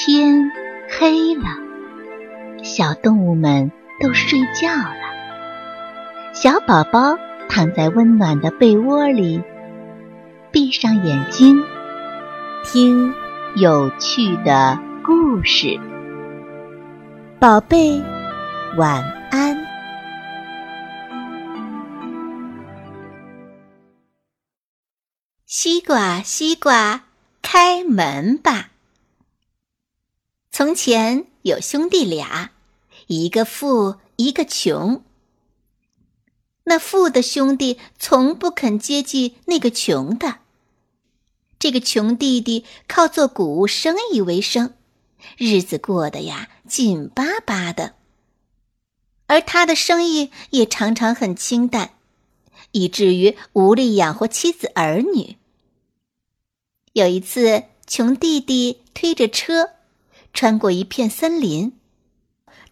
天黑了，小动物们都睡觉了。小宝宝躺在温暖的被窝里，闭上眼睛，听有趣的故事。宝贝，晚安。西瓜，西瓜，开门吧！从前有兄弟俩，一个富，一个穷。那富的兄弟从不肯接济那个穷的。这个穷弟弟靠做谷物生意为生，日子过得呀紧巴巴的。而他的生意也常常很清淡，以至于无力养活妻子儿女。有一次，穷弟弟推着车穿过一片森林，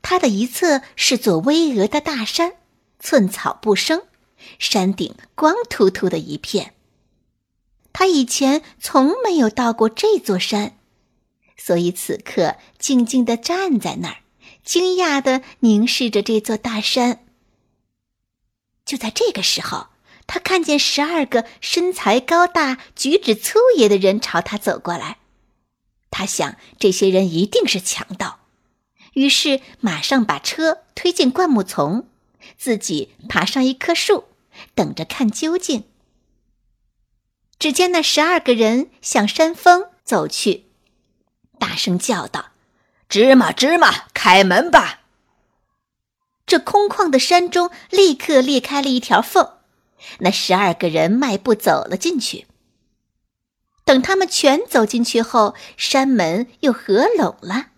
它的一侧是座巍峨的大山。寸草不生，山顶光秃秃的一片。他以前从没有到过这座山，所以此刻静静的站在那儿，惊讶的凝视着这座大山。就在这个时候，他看见十二个身材高大、举止粗野的人朝他走过来。他想，这些人一定是强盗，于是马上把车推进灌木丛。自己爬上一棵树，等着看究竟。只见那十二个人向山峰走去，大声叫道：“芝麻，芝麻，开门吧！”这空旷的山中立刻裂开了一条缝，那十二个人迈步走了进去。等他们全走进去后，山门又合拢了。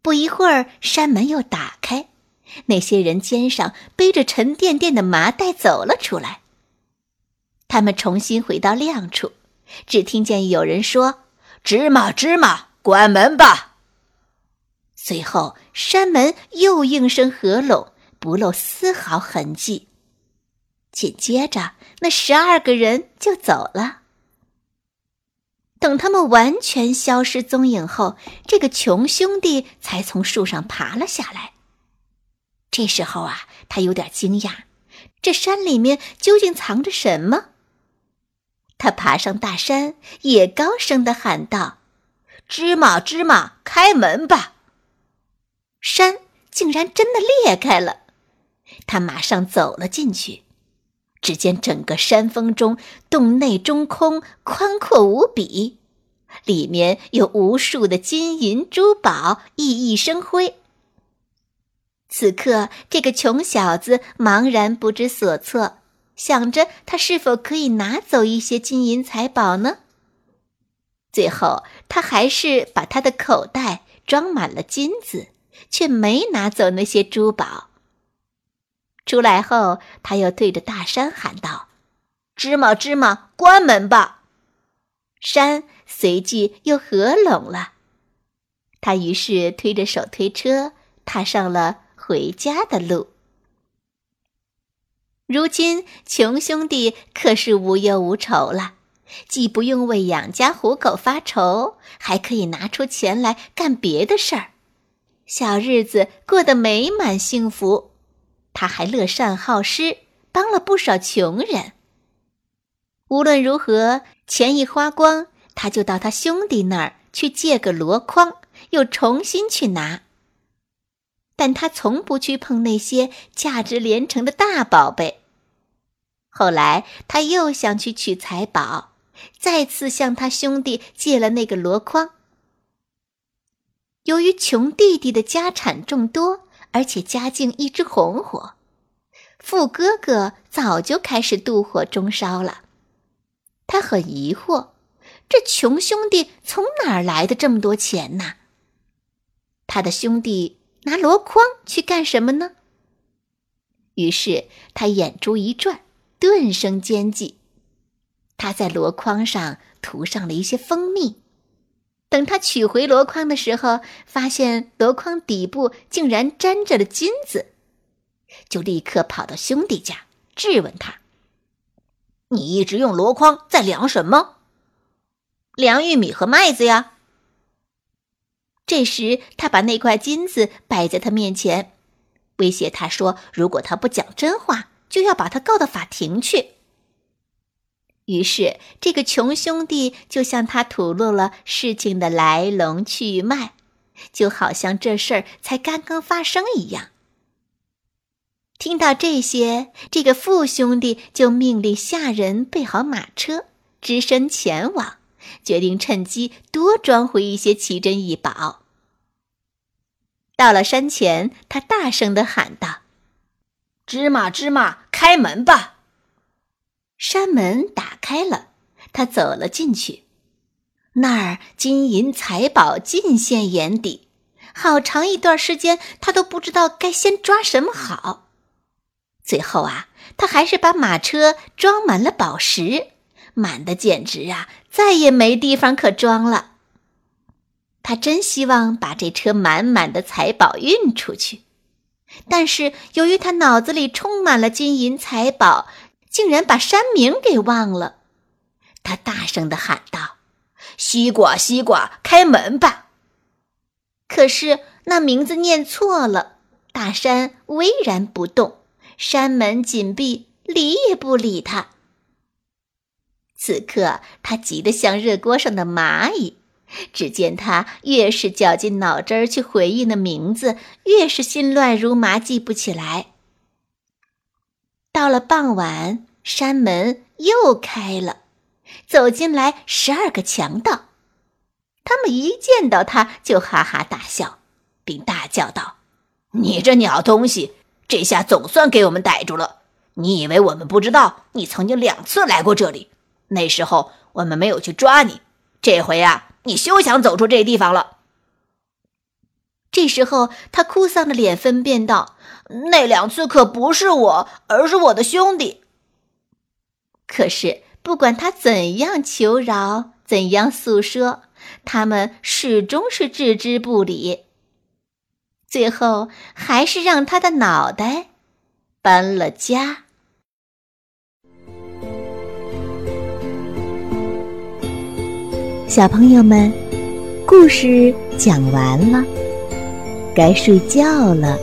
不一会儿，山门又打开。那些人肩上背着沉甸甸的麻袋走了出来。他们重新回到亮处，只听见有人说：“芝麻，芝麻，关门吧。”随后山门又应声合拢，不露丝毫痕迹。紧接着，那十二个人就走了。等他们完全消失踪影后，这个穷兄弟才从树上爬了下来。这时候啊，他有点惊讶，这山里面究竟藏着什么？他爬上大山，也高声的喊道：“芝麻，芝麻，开门吧！”山竟然真的裂开了，他马上走了进去。只见整个山峰中洞内中空，宽阔无比，里面有无数的金银珠宝，熠熠生辉。此刻，这个穷小子茫然不知所措，想着他是否可以拿走一些金银财宝呢？最后，他还是把他的口袋装满了金子，却没拿走那些珠宝。出来后，他又对着大山喊道：“芝麻，芝麻，关门吧！”山随即又合拢了。他于是推着手推车，踏上了。回家的路。如今，穷兄弟可是无忧无愁了，既不用为养家糊口发愁，还可以拿出钱来干别的事儿，小日子过得美满幸福。他还乐善好施，帮了不少穷人。无论如何，钱一花光，他就到他兄弟那儿去借个箩筐，又重新去拿。但他从不去碰那些价值连城的大宝贝。后来他又想去取财宝，再次向他兄弟借了那个箩筐。由于穷弟弟的家产众多，而且家境一直红火，富哥哥早就开始妒火中烧了。他很疑惑，这穷兄弟从哪儿来的这么多钱呢？他的兄弟。拿箩筐去干什么呢？于是他眼珠一转，顿生奸计。他在箩筐上涂上了一些蜂蜜。等他取回箩筐的时候，发现箩筐底部竟然沾着了金子，就立刻跑到兄弟家质问他：“你一直用箩筐在量什么？量玉米和麦子呀。”这时，他把那块金子摆在他面前，威胁他说：“如果他不讲真话，就要把他告到法庭去。”于是，这个穷兄弟就向他吐露了事情的来龙去脉，就好像这事儿才刚刚发生一样。听到这些，这个富兄弟就命令下人备好马车，只身前往，决定趁机多装回一些奇珍异宝。到了山前，他大声的喊道：“芝麻芝麻，开门吧！”山门打开了，他走了进去，那儿金银财宝尽现眼底，好长一段时间他都不知道该先抓什么好。最后啊，他还是把马车装满了宝石，满的简直啊，再也没地方可装了。他真希望把这车满满的财宝运出去，但是由于他脑子里充满了金银财宝。竟然把山名给忘了，他大声的喊道：“西瓜，西瓜，开门吧！”可是那名字念错了，大山巍然不动，山门紧闭，理也不理他。此刻他急得像热锅上的蚂蚁，只见他越是绞尽脑汁儿去回忆那名字，越是心乱如麻，记不起来。到了傍晚，山门又开了，走进来十二个强盗。他们一见到他就哈哈大笑，并大叫道：“你这鸟东西，这下总算给我们逮住了！你以为我们不知道你曾经两次来过这里？那时候我们没有去抓你。这回啊，你休想走出这地方了！”这时候，他哭丧着脸分辨道。那两次可不是我，而是我的兄弟。可是不管他怎样求饶，怎样诉说，他们始终是置之不理。最后还是让他的脑袋搬了家。小朋友们，故事讲完了，该睡觉了。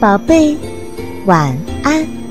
宝贝，晚安。